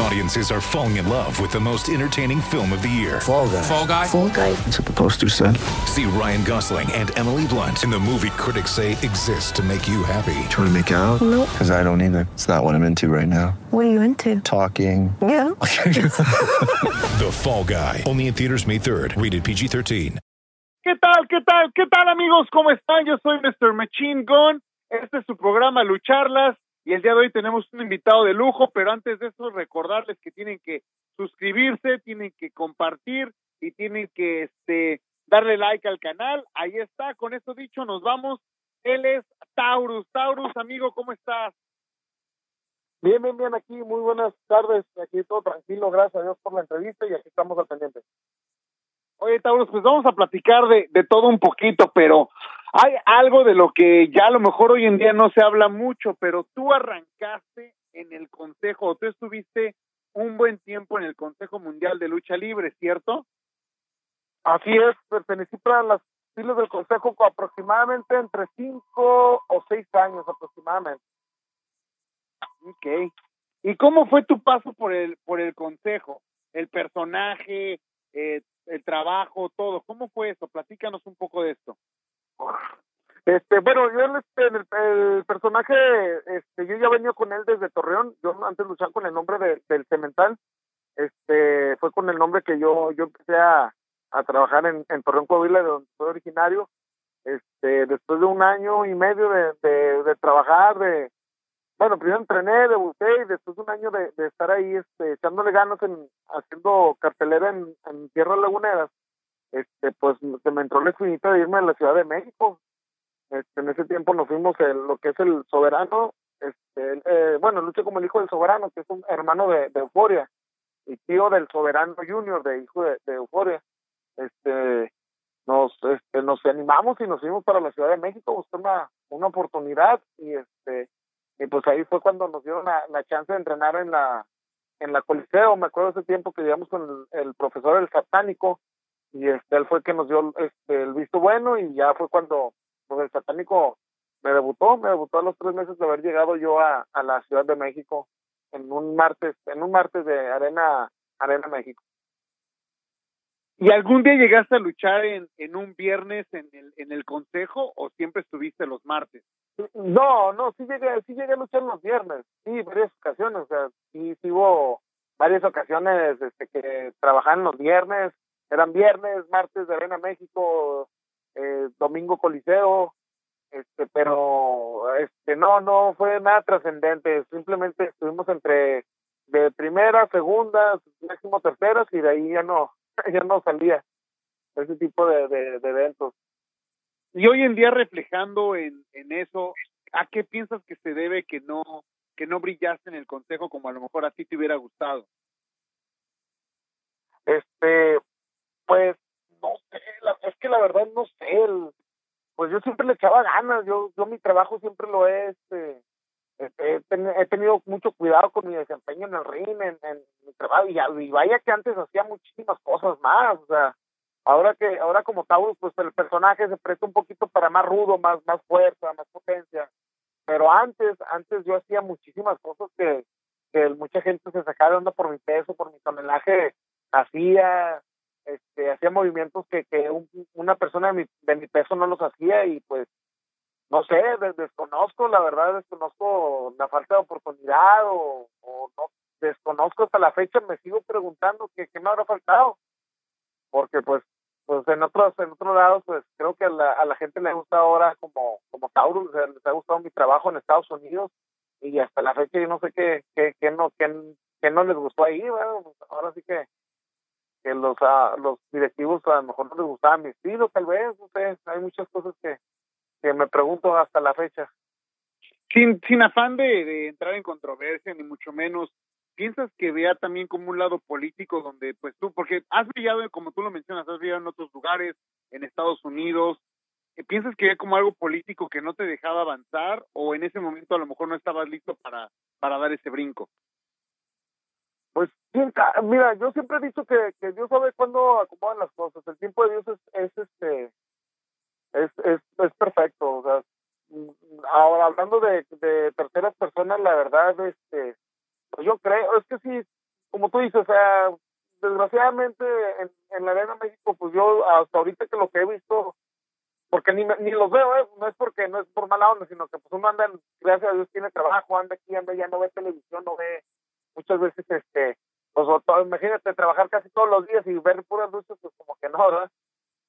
Audiences are falling in love with the most entertaining film of the year. Fall guy. Fall Guy. Fall guy. That's what the poster said. See Ryan Gosling and Emily Blunt in the movie critics say exists to make you happy. Trying to make it out? Nope. Because I don't either. It's not what I'm into right now. What are you into? Talking. Yeah. The Fall Guy. Only in theaters May 3rd. Rated PG-13. ¿Qué tal? ¿Qué tal? ¿Qué tal amigos? ¿Cómo están? Yo soy Mr. Machine Gun. Este es su programa Lucharlas y el día de hoy tenemos un invitado de lujo, pero antes de eso recordarles que tienen que suscribirse, tienen que compartir y tienen que este darle like al canal. Ahí está, con esto dicho nos vamos. Él es Taurus. Taurus, amigo, ¿cómo estás? Bien, bien, bien, aquí, muy buenas tardes, aquí todo tranquilo, gracias a Dios por la entrevista y aquí estamos al pendiente. Oye, Taurus, pues vamos a platicar de, de todo un poquito, pero hay algo de lo que ya a lo mejor hoy en día no se habla mucho, pero tú arrancaste en el Consejo, o tú estuviste un buen tiempo en el Consejo Mundial de Lucha Libre, ¿cierto? Así es, pertenecí para las filas del Consejo con aproximadamente entre cinco o seis años aproximadamente. Ok. ¿Y cómo fue tu paso por el por el Consejo? El personaje, eh, el trabajo, todo. ¿Cómo fue eso? Platícanos un poco de esto. Este, bueno, yo este, el, personaje, este, yo ya venía con él desde Torreón, yo antes luchaba con el nombre de, del Cemental, este, fue con el nombre que yo, yo empecé a, a trabajar en, Torreón, Coahuila, de donde soy originario, este, después de un año y medio de, de, trabajar, de, bueno, primero entrené, debuté y después de un año de, de estar ahí, este, echándole ganas en, haciendo cartelera en, en tierras laguneras, este, pues se me entró la espinita de irme a la Ciudad de México, este, en ese tiempo nos fuimos el, lo que es el soberano, este, eh, bueno, luché como el hijo del soberano, que es un hermano de, Euforia, y tío del soberano junior, de hijo de, de Euforia. Este, nos, este, nos animamos y nos fuimos para la Ciudad de México, buscar una, una oportunidad, y este, y pues ahí fue cuando nos dieron la, la chance de entrenar en la, en la Coliseo, me acuerdo ese tiempo que llegamos con el, el profesor el satánico, y este, él fue el que nos dio este, el visto bueno, y ya fue cuando pues el satánico me debutó, me debutó a los tres meses de haber llegado yo a, la Ciudad de México en un martes, en un martes de Arena, Arena México. ¿Y algún día llegaste a luchar en, en un viernes en el, en el consejo o siempre estuviste los martes? No, no, sí llegué, sí llegué a luchar los viernes, sí, varias ocasiones, o sea, sí, sí hubo varias ocasiones este, que trabajaban los viernes, eran viernes, martes de Arena México, eh, domingo Coliseo, este, pero este no, no fue nada trascendente, simplemente estuvimos entre de primera, segunda, máximo terceras y de ahí ya no, ya no salía ese tipo de, de, de eventos. Y hoy en día reflejando en, en eso, ¿a qué piensas que se debe que no que no brillaste en el consejo como a lo mejor a ti te hubiera gustado? Este, pues no sé, la, es que la verdad no sé, el, pues yo siempre le echaba ganas, yo yo mi trabajo siempre lo he este he, he tenido mucho cuidado con mi desempeño en el ring, en, en mi trabajo, y, y vaya que antes hacía muchísimas cosas más, o sea, ahora que ahora como Taurus pues el personaje se presta un poquito para más rudo más más fuerza más potencia pero antes antes yo hacía muchísimas cosas que que mucha gente se sacaba de onda por mi peso por mi tonelaje hacía este hacía movimientos que que un, una persona de mi de mi peso no los hacía y pues no sé des, desconozco la verdad desconozco la falta de oportunidad o, no desconozco hasta la fecha me sigo preguntando qué me habrá faltado. Porque pues pues en otros en otros lados pues creo que a la, a la gente le gusta ahora como como Taurus les ha gustado mi trabajo en Estados Unidos y hasta la fecha yo no sé qué qué, qué no qué, qué, no les gustó ahí bueno, pues ahora sí que que los uh, los directivos a lo mejor no les gustaba mi estilo tal vez no hay muchas cosas que que me pregunto hasta la fecha sin sin afán de, de entrar en controversia ni mucho menos piensas que vea también como un lado político donde pues tú, porque has brillado, como tú lo mencionas, has brillado en otros lugares, en Estados Unidos, ¿piensas que vea como algo político que no te dejaba avanzar o en ese momento a lo mejor no estabas listo para, para dar ese brinco? Pues, mira, yo siempre he dicho que, que Dios sabe cuándo acomodan las cosas. El tiempo de Dios es, es este, es, es, es perfecto. O sea, mm, ahora hablando de, terceras personas, la verdad, este, pues yo creo, es que sí, como tú dices, o sea, desgraciadamente en, la Arena México, pues yo hasta ahorita que lo que he visto, porque ni, ni los veo, ¿eh? no es porque no es por mala onda, sino que pues uno anda, gracias a Dios, tiene trabajo, anda aquí, anda ya, no ve televisión, no ve muchas veces, este, pues imagínate trabajar casi todos los días y ver puras luchas, pues como que no, ¿verdad?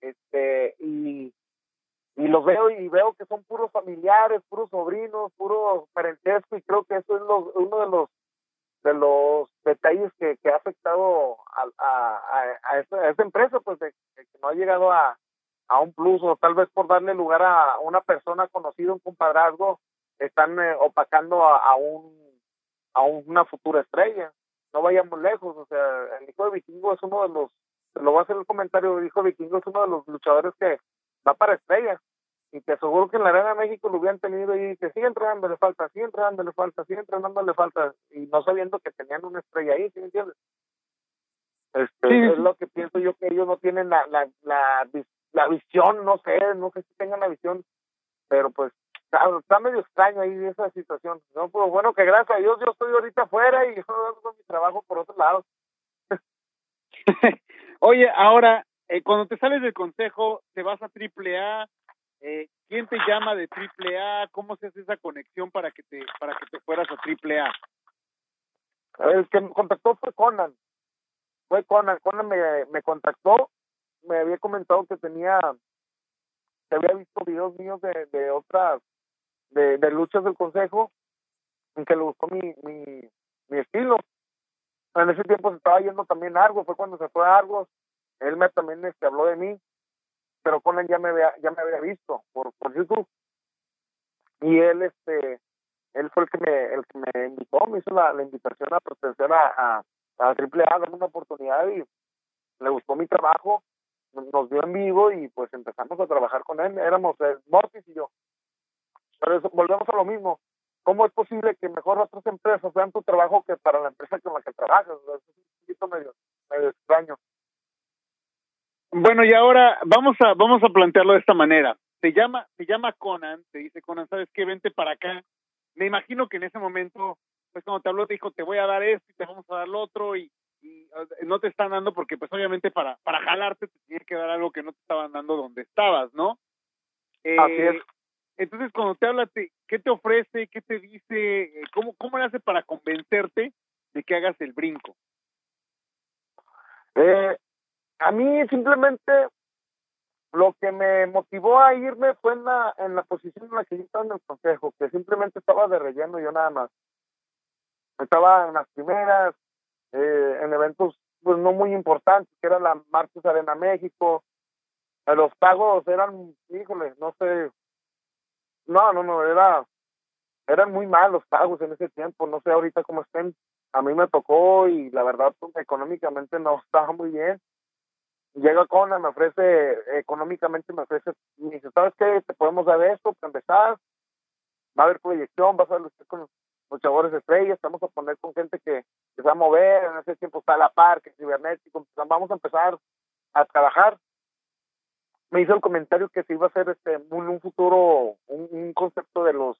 Este, y, y los veo y veo que son puros familiares, puros sobrinos, puro parentesco, y creo que eso es lo, uno de los de los detalles que, que ha afectado a, a, a, esta, empresa, pues de, que no ha llegado a, a un plus o tal vez por darle lugar a una persona conocida, un compadrazgo, están eh, opacando a, a, un a una futura estrella. No vayamos lejos, o sea, el hijo de Vikingo es uno de los, lo voy a hacer el comentario, el hijo de Vikingo es uno de los luchadores que va para estrellas y te aseguro que en la Arena de México lo hubieran tenido y que sigue entrenando, le falta, sigue entrenando, le falta, sigue entrenando, le falta, y no sabiendo que tenían una estrella ahí, ¿sí me entiendes? Este, Es lo que pienso yo que ellos no tienen la, la, la, la visión, no sé, no sé si tengan la visión, pero pues está, medio extraño ahí esa situación. No, pues bueno, que gracias a Dios yo estoy ahorita afuera y yo hago mi trabajo por otro lado. Oye, ahora, eh, cuando te sales del consejo, te vas a triple A, eh, ¿quién te llama de triple A? ¿Cómo se hace esa conexión para que te para que te fueras a triple A? El que me contactó fue Conan. Fue Conan. Conan me, me contactó, me había comentado que tenía, que había visto videos míos de, de otras, de, de luchas del consejo, en que le gustó mi, mi, mi estilo. En ese tiempo se estaba yendo también Argos, fue cuando se fue a Argos. Él me también este, habló de mí pero Conan ya me había, ya me había visto por, por YouTube. Y él, este, él fue el que me, el que me invitó, me hizo la, la invitación a pertenecer a, a, Triple A, darme una oportunidad y le gustó mi trabajo, nos dio en vivo y pues empezamos a trabajar con él, éramos eh, Mortis y yo. Pero eso, volvemos a lo mismo. ¿Cómo es posible que mejor otras empresas vean tu trabajo que para la empresa con la que trabajas? es un poquito medio, medio extraño. Bueno, y ahora vamos a vamos a plantearlo de esta manera. Se llama se llama Conan, te dice Conan, ¿sabes qué? Vente para acá. Me imagino que en ese momento, pues cuando te habló te dijo, te voy a dar esto y te vamos a dar lo otro y, no te están dando porque pues obviamente para para jalarte te tiene que dar algo que no te estaban dando donde estabas, ¿no? Eh, Así es. Entonces, cuando te habla, ¿qué te ofrece? ¿Qué te dice? ¿Cómo, ¿Cómo le hace para convencerte de que hagas el brinco? Eh, a mí simplemente lo que me motivó a irme fue en la, en la posición en la que yo estaba en el consejo, que simplemente estaba de relleno yo nada más. Estaba en las primeras, eh, en eventos pues no muy importantes, que era la Marcos Arena México. Eh, los pagos eran, híjole, no sé, no, no, no, era, eran muy malos los pagos en ese tiempo, no sé ahorita cómo estén. A mí me tocó y la verdad pues, económicamente no estaba muy bien llega Conan, me ofrece, económicamente me ofrece, me dice, ¿sabes qué? Te podemos dar esto para empezar, va a haber proyección, vas a ver con los chavores estrellas, vamos a poner con gente que, se va a mover, en ese tiempo está la par, que cibernético, vamos a empezar a trabajar. Me hizo el comentario que se iba a hacer este un, futuro, un, concepto de los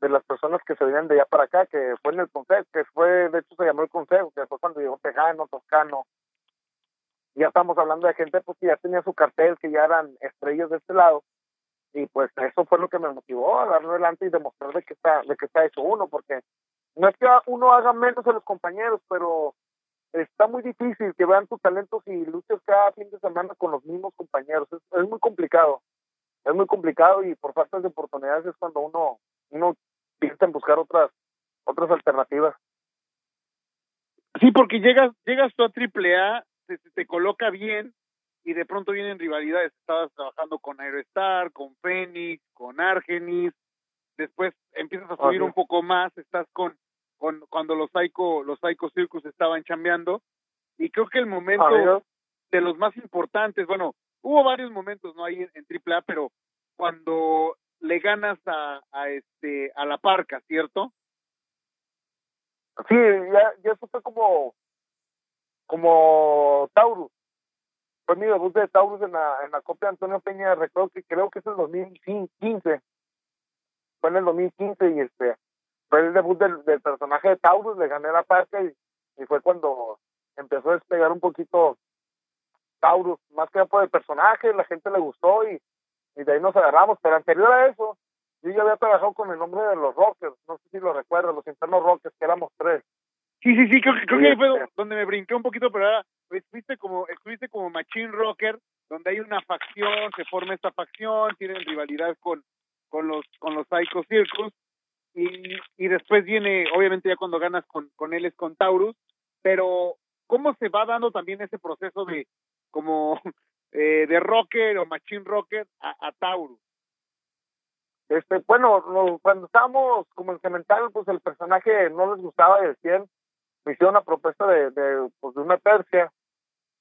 de las personas que se venían de allá para acá, que fue en el consejo, que fue, de hecho se llamó el consejo, que fue cuando llegó Tejano, Toscano, ya estamos hablando de gente pues, que ya tenía su cartel, que ya eran estrellas de este lado, y pues eso fue lo que me motivó a darle adelante y demostrar de que está, de que está hecho uno, porque no es que uno haga menos a los compañeros, pero está muy difícil que vean tus talentos y luches cada fin de semana con los mismos compañeros, es, es muy complicado, es muy complicado y por falta de oportunidades es cuando uno, uno piensa en buscar otras, otras alternativas. Sí, porque llegas, llegas tú a triple A te, te coloca bien y de pronto vienen rivalidades. Estabas trabajando con Aerostar, con Phoenix, con Argenis, después empiezas a subir un poco más, estás con, con cuando los Psycho, los Psycho Circus estaban chambeando, y creo que el momento de los más importantes, bueno, hubo varios momentos no ahí en, en AAA, pero cuando le ganas a, a este a la parca, ¿cierto? Sí, ya, ya eso fue como como Taurus. Fue mi debut de Taurus en la, en la Copa Antonio Peña, recuerdo que creo que es el 2015. Fue en el 2015 y este fue el debut del, del personaje de Taurus, le gané la parte y, y fue cuando empezó a despegar un poquito Taurus, más que por el personaje, la gente le gustó y, y de ahí nos agarramos. Pero anterior a eso, yo ya había trabajado con el nombre de los Rockers, no sé si lo recuerdas, los internos Rockers, que éramos tres. Sí, sí, sí, creo, creo Sí, que ahí fue este. donde me brinqué un poquito, pero ahora estuviste como, estuviste como Machine Rocker, donde hay una facción, se forma esta facción, tienen rivalidad con, con los, con los Psycho Circus, y, y después viene, obviamente ya cuando ganas con, con él es con Taurus, pero ¿cómo se va dando también ese proceso de como eh, de rocker o machine rocker a, a Taurus? Este, bueno, cuando estábamos como en Cemental, pues el personaje no les gustaba y decían, me hicieron una propuesta de, de, pues, de una tercia.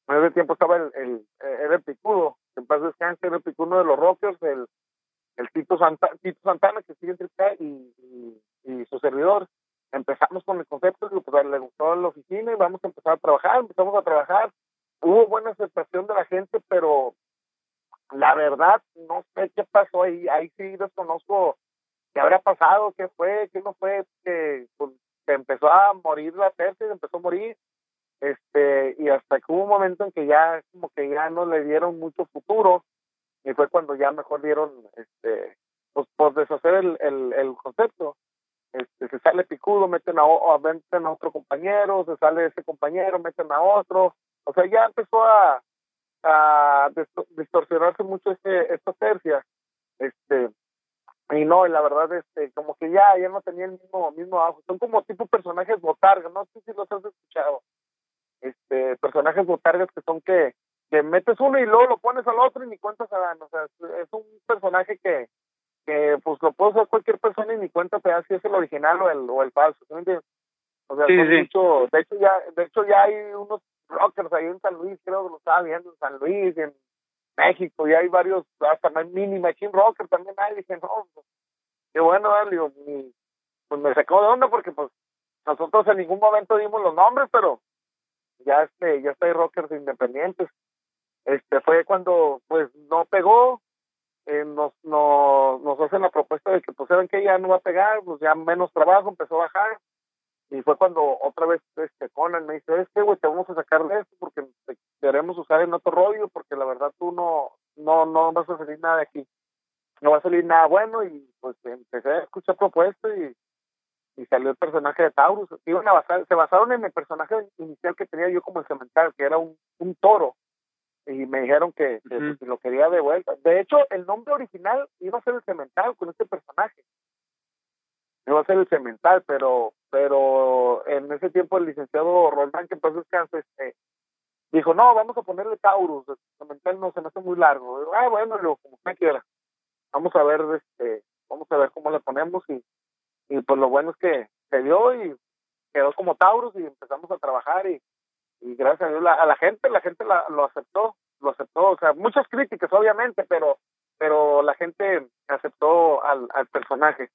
En ese tiempo estaba el, el, era el picudo, en paz descanse, era el picudo de los rockers, el, el Tito, Santa, Tito Santana, que sigue entre acá, y, y, su servidor. Empezamos con el concepto, digo, pues le gustó la oficina y vamos a empezar a trabajar, empezamos a trabajar. Hubo buena aceptación de la gente, pero la verdad no sé qué pasó ahí, ahí sí desconozco qué habrá pasado, qué fue, qué no fue, que, pues, que empezó a morir la tercia, empezó a morir, este, y hasta que hubo un momento en que ya como que ya no le dieron mucho futuro, y fue cuando ya mejor dieron, este, pues por deshacer el, el, concepto. Este, se sale picudo, meten a, meten a otro compañero, se sale ese compañero, meten a otro, o sea, ya empezó a, a dis- distorsionarse mucho este esta tercia. Este y no la verdad este como que ya ya no tenía el mismo mismo auge. Son como tipo personajes botargas no sé si los has escuchado. Este personajes botargas que son que que metes uno y luego lo pones al otro y ni cuenta se dan o sea es, un personaje que que pues lo puede usar cualquier persona y ni cuenta se da si es el original o el o el falso ¿sí me entiendes? o sea Sí, sí. mucho de hecho ya de hecho ya hay unos rockers ahí en San Luis, creo que lo estaba viendo en San Luis, en México, y hay varios, hasta mini machine rocker también hay, dije, no, pues, qué bueno, eh, digo, y, pues me sacó de onda porque pues nosotros en ningún momento dimos los nombres, pero ya este, ya está hay rockers independientes. Este fue cuando pues no pegó, eh, nos, nos, nos hacen la propuesta de que pues saben que ya no va a pegar, pues ya menos trabajo, empezó a bajar, y fue cuando otra vez este Conan me dice, es que güey, te vamos a sacar de esto porque te queremos usar en otro rollo, porque la verdad tú no, no, no vas a salir nada de aquí. No va a salir nada bueno y pues empecé a escuchar propuestas y, y salió el personaje de Taurus. Iban a basar, se basaron en el personaje inicial que tenía yo como el cemental, que era un, un toro. Y me dijeron que, pues, lo quería de vuelta. De hecho, el nombre original iba a ser el cemental con este personaje iba a ser el cemental, pero pero en ese tiempo el licenciado Roldán, que entonces descanse, este, dijo, no, vamos a ponerle Taurus, el cemental no se me hace muy largo. Digo, ah, bueno, digo, como usted quiera. Vamos a ver, este, vamos a ver cómo le ponemos y, y pues lo bueno es que se dio y quedó como Taurus y empezamos a trabajar y, y gracias a Dios la- a la gente, la gente lo aceptó, lo aceptó, o sea, muchas críticas obviamente, pero pero la gente aceptó al, al personaje.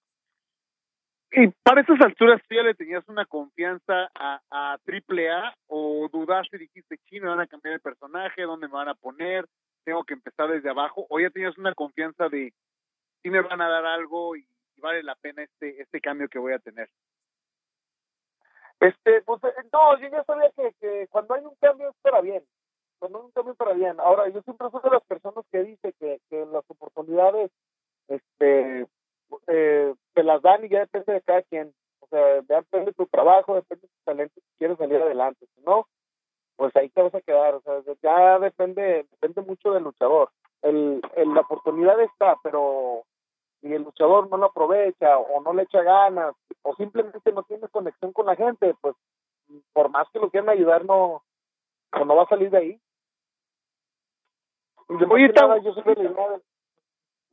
Y para esas alturas tú ya le tenías una confianza a, a AAA o dudaste y dijiste, me van a cambiar el personaje, dónde me van a poner, tengo que empezar desde abajo, o ya tenías una confianza de, sí me van a dar algo y, y vale la pena este este cambio que voy a tener. Este, pues, eh, no, yo ya sabía que, que cuando hay un cambio es para bien. Cuando hay un cambio es para bien. Ahora, yo siempre soy de las personas que dice que, que las oportunidades, este, eh, te las dan y ya depende de cada quien. O sea, depende de tu trabajo, depende de tu talento, si quieres salir adelante. Si no, pues ahí te vas a quedar. O sea, ya depende, depende mucho del luchador. El- la oportunidad está, pero si el luchador no lo aprovecha o no le echa ganas o simplemente no tiene conexión con la gente, pues por más que lo quieran ayudar, no, pues, no va a salir de ahí. Y de Oye, nada, yo soy de la idea de,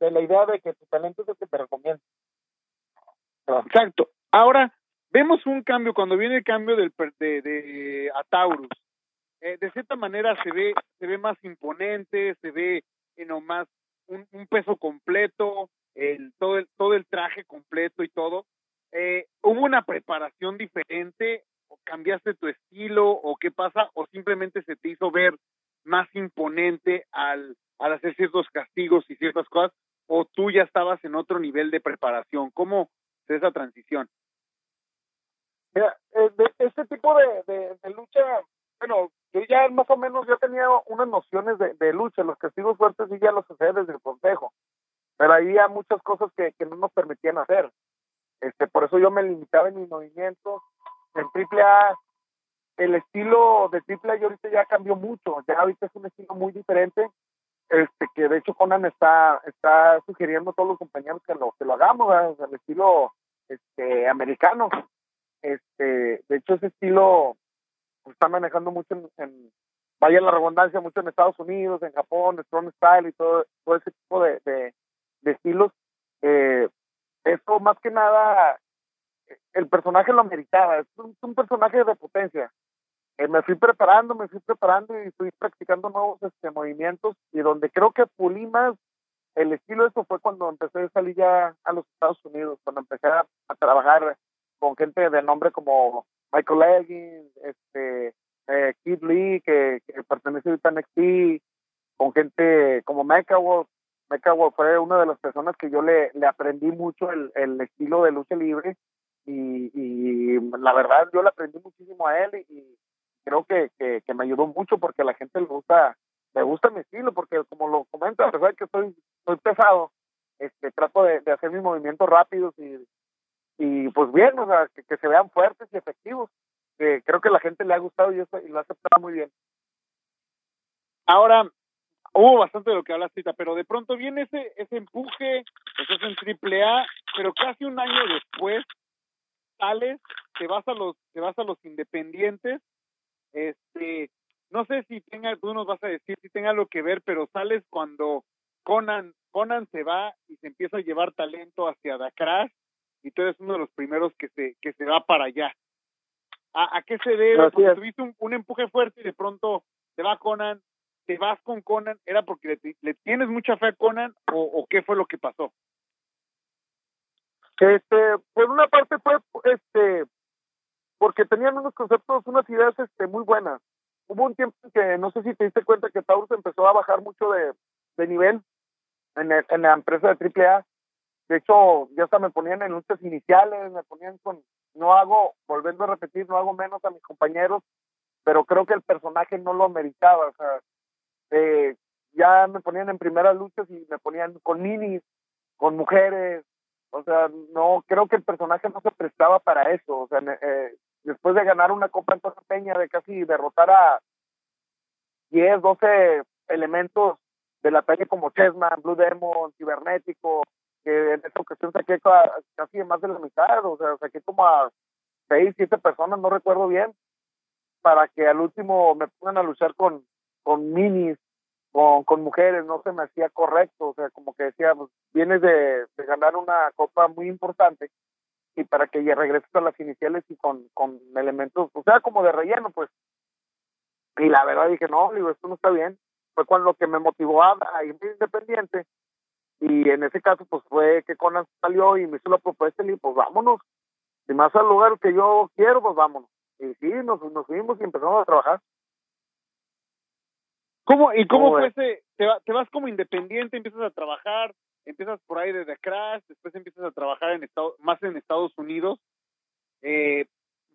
de la idea de que tu talento es el que te recomienda. Ah, Exacto. Ahora, vemos un cambio, cuando viene el cambio del de, de a Taurus, eh, de cierta manera se ve, se ve más imponente, se ve eh, nomás un, un peso completo, el, todo, el, todo el traje completo y todo. Eh, ¿Hubo una preparación diferente? ¿O cambiaste tu estilo? ¿O qué pasa? ¿O simplemente se te hizo ver más imponente al, al hacer ciertos castigos y ciertas cosas, o tú ya estabas en otro nivel de preparación? ¿Cómo es esa transición? Mira, eh, de este tipo de, de, lucha, bueno, yo ya más o menos ya tenía unas nociones de, de lucha, los castigos fuertes sí ya los hacía desde el consejo, pero había muchas cosas que, que no nos permitían hacer. Este, por eso yo me limitaba en mis movimientos. En AAA, el estilo de AAA yo ahorita ya cambió mucho, ya ahorita es un estilo muy diferente, este, que de hecho Conan está, está sugiriendo a todos los compañeros que lo, que lo hagamos, ¿verdad? el estilo este, americano. Este, de hecho ese estilo está manejando mucho en, vaya la redundancia, mucho en Estados Unidos, en Japón, Strong Style y todo, todo ese tipo de, de estilos. Eh, eso más que nada, el personaje lo ameritaba, es un, un personaje de potencia. Eh, me fui preparando, me fui preparando y fui practicando nuevos este, movimientos y donde creo que pulí más el estilo de eso fue cuando empecé a salir ya a los Estados Unidos, cuando empecé a, a trabajar con gente de nombre como Michael Leggins, este, eh, Kid Lee, que, que pertenece a NXT, con gente como Mecha Wolf. Wolf fue una de las personas que yo le, aprendí mucho el, estilo de lucha libre y, la verdad yo le aprendí muchísimo a él y, creo que, que, me ayudó mucho porque la gente le gusta le gusta mi estilo porque como lo comento a pesar de que estoy, estoy pesado este trato de, hacer mis movimientos rápidos y, y pues bien, o sea, que, se vean fuertes y efectivos. Que creo que la gente le ha gustado y lo ha aceptado muy bien. Ahora, hubo bastante de lo que hablaste, pero de pronto viene ese, ese empuje, estás en triple A, pero casi un año después sales, te vas a los, te vas a los independientes, este, no sé si tenga, tú nos vas a decir si tenga algo que ver, pero sales cuando Conan, Conan se va y se empieza a llevar talento hacia Dakar y tú eres uno de los primeros que se, que se va para allá. ¿A, a qué se debe? Porque tuviste un, un, empuje fuerte y de pronto te va Conan, te vas con Conan, ¿era porque le, tienes mucha fe a Conan o, qué fue lo que pasó? Este, por una parte fue este porque tenían unos conceptos, unas ideas este muy buenas. Hubo un tiempo que no sé si te diste cuenta que Taurus empezó a bajar mucho de, de nivel en, en la empresa de AAA de hecho, ya hasta me ponían en luchas iniciales, me ponían con, no hago, volviendo a repetir, no hago menos a mis compañeros, pero creo que el personaje no lo meritaba, o sea, eh, ya me ponían en primeras luchas y me ponían con minis, con mujeres, o sea, no, creo que el personaje no se prestaba para eso, o sea, eh, después de ganar una copa en Torre Peña, de casi derrotar a 10, 12 elementos de la talla como Chessman, Blue Demon, Cibernético, que en esta ocasión saqué casi más de la mitad, o sea, saqué como a seis, siete personas, no recuerdo bien, para que al último me pongan a luchar con, con minis, con, con mujeres, no se me hacía correcto, o sea, como que decía, pues, vienes de, ganar una copa muy importante y para que ya regreses a las iniciales y con, con elementos, o sea, como de relleno, pues. Y la verdad dije, no, digo, esto no está bien. Fue cuando lo que me motivó a, a independiente y en ese caso pues fue que Conan salió y me hizo la propuesta y le dije, pues vámonos, si más al lugar que yo quiero, pues vámonos. Y sí, nos, nos fuimos y empezamos a trabajar. ¿Cómo, ¿Y cómo, fue ese? Te, te, vas como independiente, empiezas a trabajar, empiezas por ahí desde Crash, después empiezas a trabajar en Estado, más en Estados Unidos. Eh,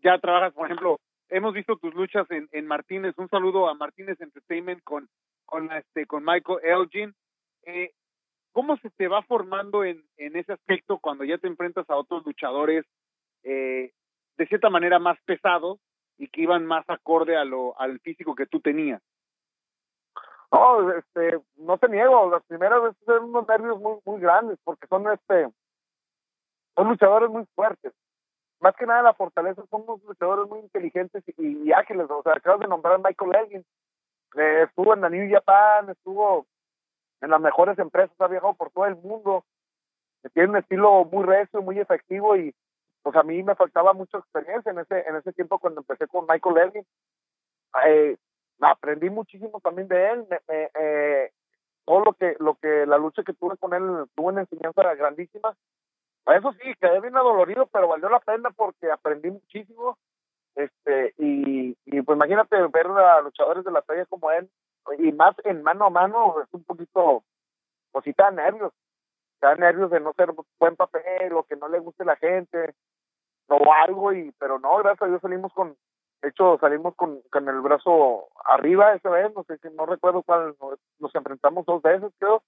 ya trabajas, por ejemplo, hemos visto tus luchas en, en Martínez. Un saludo a Martínez Entertainment con, con, este, con Michael Elgin. Eh, ¿Cómo se te va formando en, en ese aspecto cuando ya te enfrentas a otros luchadores eh, de cierta manera más pesados y que iban más acorde a lo, al físico que tú tenías? No, este, no te niego, las primeras veces eran unos nervios muy, muy grandes porque son este, son luchadores muy fuertes. Más que nada la fortaleza son unos luchadores muy inteligentes y, y ágiles. O sea, acabas de nombrar a Michael Elgin, eh, estuvo en la New Japan, estuvo en las mejores empresas, ha viajado por todo el mundo, tiene un estilo muy recio, muy efectivo y pues a mí me faltaba mucha experiencia en ese en ese tiempo cuando empecé con Michael Elgin. Eh, aprendí muchísimo también de él, me, me, eh, todo lo que lo que la lucha que tuve con él tuvo una enseñanza grandísima. Eso sí, quedé bien adolorido, pero valió la pena porque aprendí muchísimo. este y, y pues imagínate ver a luchadores de la talla como él y más en mano a mano es un poquito pues sí da nervios da nervios de no ser buen papel o que no le guste la gente o algo y pero no gracias a Dios salimos con de hecho salimos con, con el brazo arriba esa vez no sé si no recuerdo cuál nos, enfrentamos dos veces creo.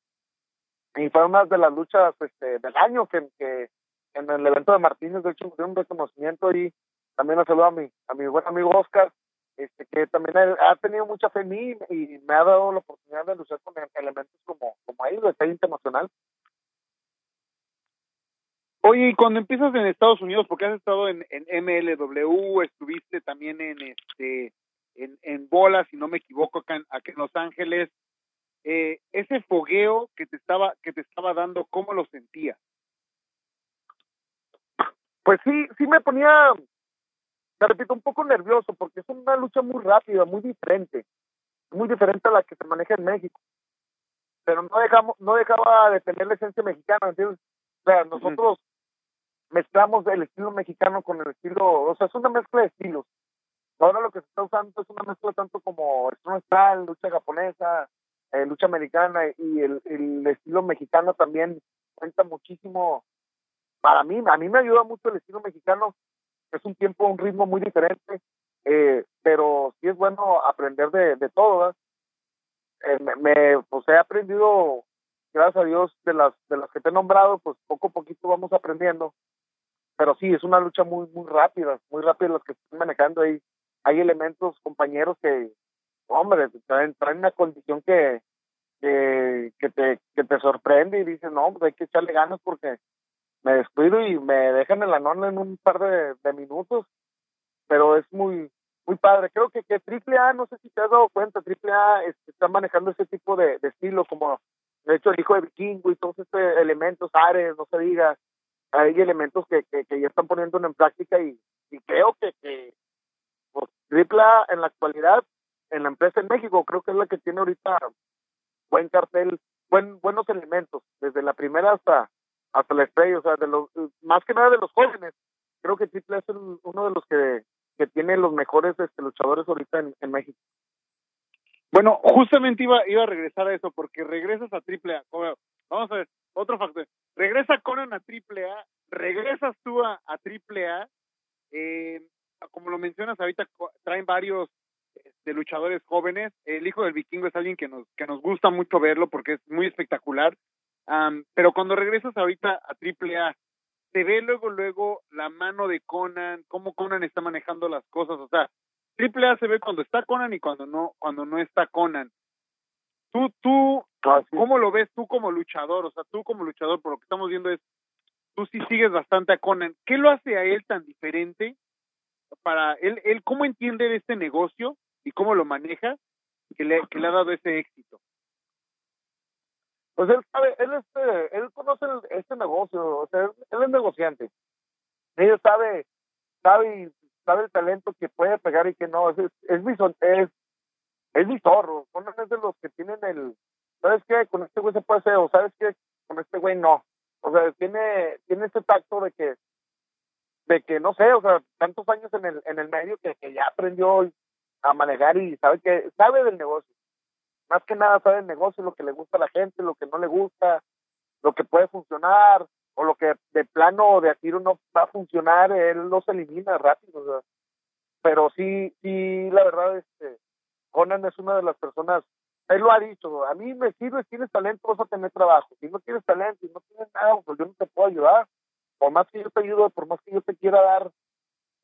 Y fue una de las luchas este del año que, que en el evento de Martínez de hecho dio un reconocimiento y también un saludo a mi a mi buen amigo Oscar este que también ha, tenido mucha fe en mí y me ha dado la oportunidad de luchar con elementos como como ellos de internacional Oye, y cuando empiezas en Estados Unidos, porque has estado en, en MLW, estuviste también en este en, en Bola, si no me equivoco, acá en, acá en Los Ángeles, eh, ese fogueo que te estaba que te estaba dando, ¿cómo lo sentías? Pues sí, sí me ponía, me repito, un poco nervioso, porque es una lucha muy rápida, muy diferente, muy diferente a la que se maneja en México. Pero no dejamos, no dejaba de tener la esencia mexicana, ¿entiendes? O sea, nosotros mezclamos el estilo mexicano con el estilo, o sea, es una mezcla de estilos. Ahora lo que se está usando es una mezcla tanto como style, lucha japonesa, eh, lucha americana y el, el estilo mexicano también cuenta muchísimo. Para mí, a mí me ayuda mucho el estilo mexicano. Es un tiempo, un ritmo muy diferente, eh, pero sí es bueno aprender de, de todo. Eh, me, me, pues he aprendido, gracias a Dios, de las de las que te he nombrado, pues poco a poquito vamos aprendiendo pero sí, es una lucha muy, muy rápida, muy rápida las que están manejando ahí. Hay elementos, compañeros que, hombre, traen, traen una condición que, que, que, te, que te sorprende y dices, no, pues hay que echarle ganas porque me descuido y me dejan en la nona en un par de, minutos, pero es muy, muy padre. Creo que, que AAA, no sé si te has dado cuenta, AAA este, está manejando ese tipo de, de estilo, como de hecho el hijo de Vikingo y todos estos elementos, Ares, no se diga, hay elementos que, que, ya están poniendo en práctica y, y creo que, que pues, Tripla en la actualidad, en la empresa en México, creo que es la que tiene ahorita buen cartel, buen, buenos elementos, desde la primera hasta hasta la estrella, o sea, de los, más que nada de los jóvenes. Creo que Triple es el, uno de los que, que tiene los mejores este, luchadores ahorita en, en México. Bueno, justamente iba, iba a regresar a eso, porque regresas a AAA. Vamos a ver, otro factor. Regresa Conan a AAA, regresas tú a, a AAA. Eh, como lo mencionas ahorita, traen varios este, luchadores jóvenes. El hijo del vikingo es alguien que nos, que nos gusta mucho verlo porque es muy espectacular. Um, pero cuando regresas ahorita a AAA, se ve luego, luego la mano de Conan, cómo Conan está manejando las cosas. O sea, AAA se ve cuando está Conan y cuando no, cuando no está Conan. Tú, tú, Ah, sí. ¿cómo lo ves tú como luchador? O sea, tú como luchador, por lo que estamos viendo es, tú sí sigues bastante a Conan. ¿Qué lo hace a él tan diferente? Para él, él ¿cómo entiende de este negocio y cómo lo maneja que le, que le ha dado ese éxito? Pues él sabe, él este, él conoce el, este negocio, o sea, él es negociante. Él sabe, sabe, sabe el talento que puede pegar y que no, es, es, es mi son- es, es mi zorro, Conan es de los que tienen el, ¿sabes qué? Con este güey se puede hacer, o ¿sabes qué? Con este güey no. O sea, tiene, tiene ese tacto de que, de que no sé, o sea, tantos años en el, en el medio que, que ya aprendió a manejar y sabe que, sabe del negocio. Más que nada sabe del negocio, lo que le gusta a la gente, lo que no le gusta, lo que puede funcionar, o lo que de plano de a tiro no va a funcionar, él los elimina rápido, o sea. Pero sí, sí, la verdad, este, Conan es una de las personas él lo ha dicho, a mí me sirve, si tienes talento vas a tener trabajo, si no tienes talento y no tienes nada, pues yo no te puedo ayudar, por más que yo te ayude, por más que yo te quiera dar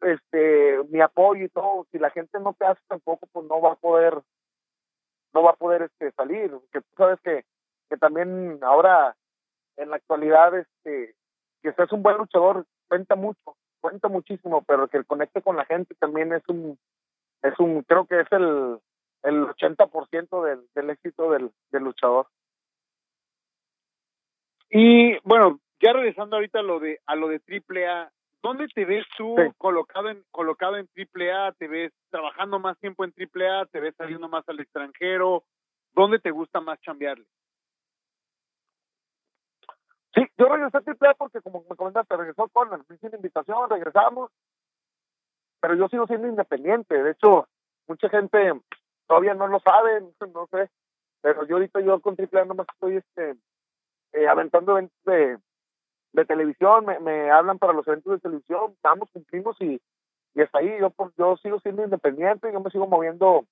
este mi apoyo y todo, si la gente no te hace tampoco, pues no va a poder, no va a poder este salir, que tú sabes que, que también ahora en la actualidad este que seas un buen luchador cuenta mucho, cuenta muchísimo, pero que el conecte con la gente también es un, es un, creo que es el el 80% del, del éxito del, del luchador. Y bueno, ya regresando ahorita a lo de a lo de AAA, ¿dónde te ves tú Sí. colocado en colocado en AAA? ¿Te ves trabajando más tiempo en AAA? ¿Te ves saliendo más al extranjero? ¿Dónde te gusta más chambearle? Sí, yo regresé a AAA porque como me comentaste, regresó con la invitación, regresamos pero yo sigo siendo independiente. De hecho, mucha gente todavía no lo sabe, no sé, pero yo ahorita yo con AAA nomás estoy este, eh, aventando eventos de, de televisión, me, me hablan para los eventos de televisión, estamos, cumplimos y, y hasta ahí. Yo, pues, yo sigo siendo independiente, yo me sigo moviendo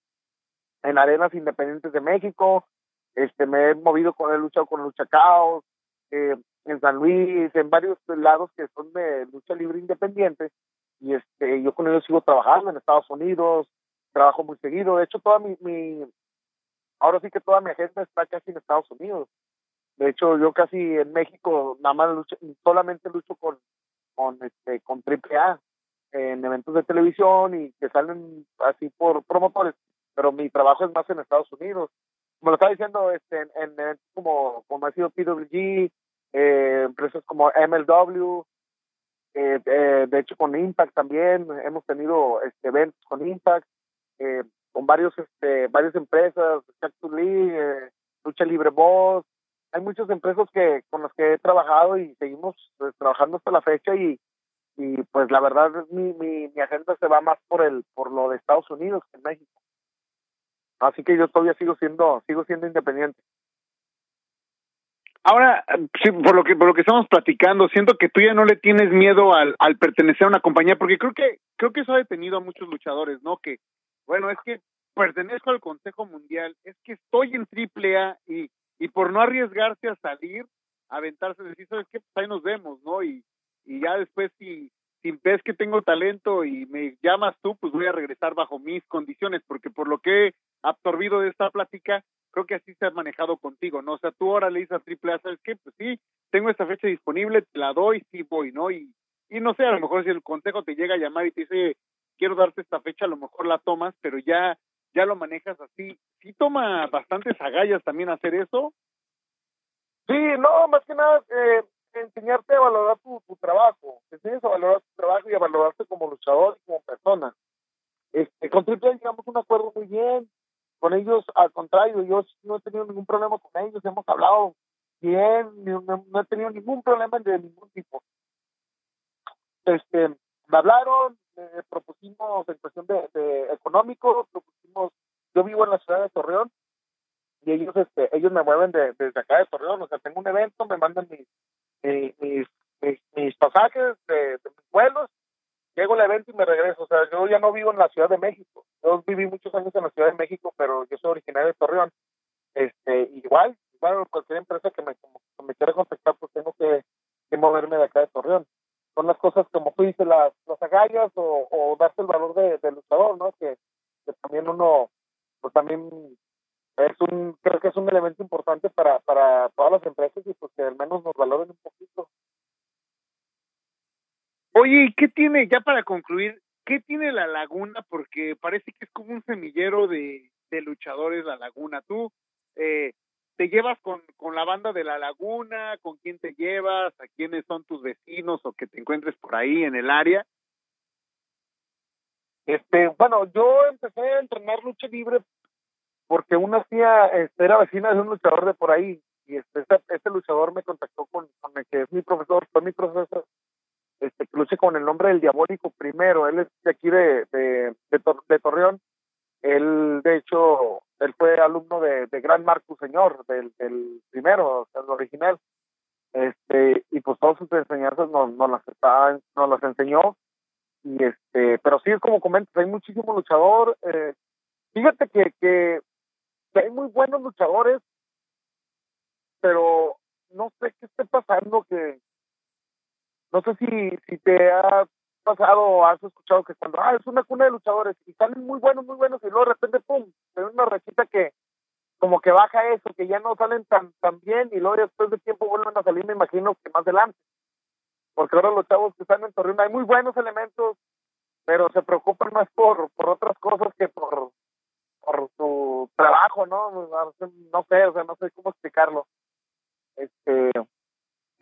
en arenas independientes de México, este me he movido con he luchado con Lucha Caos, eh, en San Luis, en varios lados que son de lucha libre independiente, y este yo con ellos sigo trabajando en Estados Unidos, trabajo muy seguido, de hecho toda mi, mi ahora sí que toda mi agenda está casi en Estados Unidos. De hecho, yo casi en México nada más lucho, solamente lucho con con este con AAA en eventos de televisión y que salen así por promotores, pero mi trabajo es más en Estados Unidos. Como lo estaba diciendo, este, en, en eventos como, como ha sido PWG, eh, empresas como MLW, eh, eh, de hecho con Impact también, hemos tenido este, eventos con Impact, eh, con varios, este, varias empresas, Cactus Lee, eh, Lucha Libre Boss, hay muchas empresas que con las que he trabajado y seguimos pues, trabajando hasta la fecha y, y pues la verdad mi, mi, mi agenda se va más por el por lo de Estados Unidos que México. Así que yo todavía sigo siendo sigo siendo independiente. Ahora, sí, por lo que por lo que estamos platicando, siento que tú ya no le tienes miedo al, al pertenecer a una compañía, porque creo que creo que eso ha detenido a muchos luchadores, ¿no? Que bueno, es que pertenezco al Consejo Mundial, es que estoy en AAA y y por no arriesgarse a salir, aventarse, decir, ¿sabes qué? Pues ahí nos vemos, ¿no? Y, y ya después si, si ves que tengo talento y me llamas tú, pues voy a regresar bajo mis condiciones, porque por lo que he absorbido de esta plática, creo que así se ha manejado contigo, ¿no? O sea, tú ahora le dices a AAA, ¿sabes qué? Pues sí, tengo esta fecha disponible, te la doy, sí voy, ¿no? Y, y no sé, a lo mejor si el consejo te llega a llamar y te dice, quiero darte esta fecha, a lo mejor la tomas, pero ya ya lo manejas así. ¿Sí toma bastantes agallas también hacer eso? Sí, no, más que nada eh, enseñarte a valorar tu, trabajo, te enseñas a valorar tu trabajo y a valorarte como luchador y como persona. Este, con Triple llegamos a un acuerdo muy bien, con ellos al contrario, yo no he tenido ningún problema con ellos, hemos hablado bien, no, no he tenido ningún problema de ningún tipo. Este, me hablaron, eh, propusimos en cuestión de, de, económico, propusimos, yo vivo en la ciudad de Torreón y ellos este ellos me mueven de, desde acá de Torreón, o sea, tengo un evento, me mandan mis mis, mis, pasajes de, mis vuelos, llego al evento y me regreso, o sea, yo ya no vivo en la Ciudad de México, yo viví muchos años en la Ciudad de México, pero yo soy originario de Torreón, este, igual, igual cualquier empresa que me, que me quiera contactar, pues tengo que, que moverme de acá de Torreón son las cosas como tú dices, las, las agallas o, o darse el valor de, luchador, ¿no? Que, que, también uno, pues también es un, creo que es un elemento importante para, para todas las empresas y pues que al menos nos valoren un poquito. Oye, ¿y qué tiene, ya para concluir, qué tiene la laguna? Porque parece que es como un semillero de, de luchadores la laguna. Tú, eh, te llevas con, con la banda de la laguna, con quién te llevas, a quiénes son tus vecinos o que te encuentres por ahí en el área. Este, bueno, yo empecé a entrenar lucha libre porque una tía este, era vecina de un luchador de por ahí y este, este, este luchador me contactó con, con, el que es mi profesor, fue mi profesor, este, que luche con el nombre del diabólico primero, él es de aquí de, de Torreón, él de hecho él fue alumno de, de Gran Marcus Señor, del, del primero, el original. Este, y pues todas sus enseñanzas nos, nos las está, nos las enseñó. Y este, pero sí es como comentas, hay muchísimo luchador. Eh, fíjate que, que, que hay muy buenos luchadores, pero no sé qué esté pasando que no sé si, si te ha pasado has escuchado que cuando ah, es una cuna de luchadores y salen muy buenos, muy buenos y luego de repente pum, hay una rachita que como que baja eso, que ya no salen tan tan bien y luego después de tiempo vuelven a salir, me imagino que más adelante. Porque ahora los chavos que están en Torreón hay muy buenos elementos, pero se preocupan más por por otras cosas que por por su trabajo, ¿no? No sé, o sea, no sé cómo explicarlo. Este,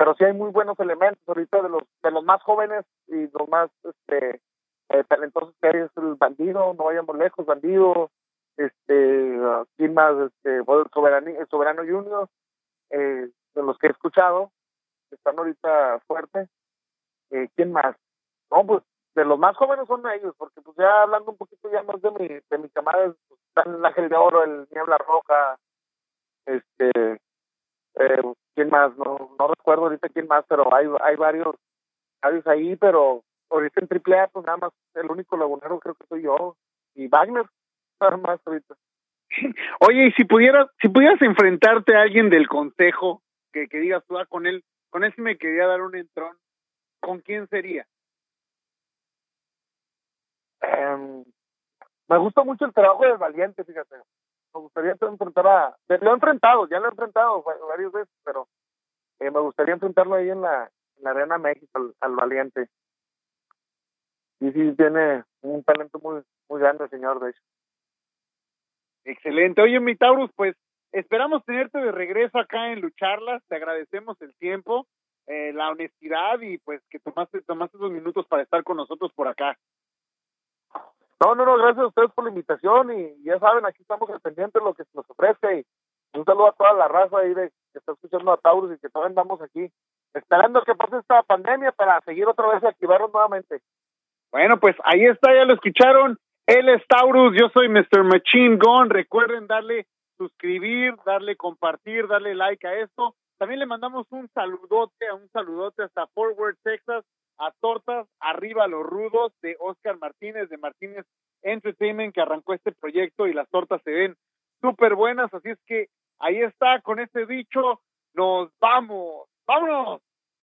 pero sí hay muy buenos elementos ahorita de los de los más jóvenes y los más este eh, talentosos que hay es el bandido no vayamos lejos bandido este quién más este soberano el soberano junior eh, de los que he escuchado están ahorita fuertes. Eh, quién más no pues de los más jóvenes son ellos, porque pues ya hablando un poquito ya más de mi, de mi camada, pues, están el Ángel de Oro, el Niebla Roja, este, eh, ¿quién más? No, no recuerdo ahorita quién más, pero hay, hay varios, varios ahí, pero ahorita en AAA, pues nada más, el único lagunero creo que soy yo, y Wagner, nada más ahorita. Oye, y si pudieras, si pudieras enfrentarte a alguien del consejo, que, que digas tú, ah, con él, con él sí me quería dar un entrón, ¿con quién sería? Em, me gusta mucho el trabajo del valiente, fíjate. Me gustaría enfrentar a. Lo he enfrentado, ya lo he enfrentado varias veces, pero eh, me gustaría enfrentarlo ahí en la, en la Arena México, al, al, valiente. Y sí, tiene un talento muy, muy grande, señor, de hecho. Excelente. Oye, mi Taurus, pues esperamos tenerte de regreso acá en Lucharlas. Te agradecemos el tiempo, eh, la honestidad y pues que tomaste, tomaste dos minutos para estar con nosotros por acá. No, no, no, gracias a ustedes por la invitación y ya saben, aquí estamos al pendiente de lo que nos ofrezca y un saludo a toda la raza ahí de que está escuchando a Taurus y que todavía andamos aquí esperando que pase esta pandemia para seguir otra vez y activarnos nuevamente. Bueno, pues ahí está, ya lo escucharon. Él es Taurus, yo soy Mr. Machine Gun. Recuerden darle suscribir, darle compartir, darle like a esto. También le mandamos un saludote, un saludote hasta Forward, Texas, a Tortas Arriba los Rudos de Oscar Martínez, de Martínez Entertainment, que arrancó este proyecto y las tortas se ven súper buenas. Así es que ahí está, con este dicho, nos vamos. ¡Vámonos!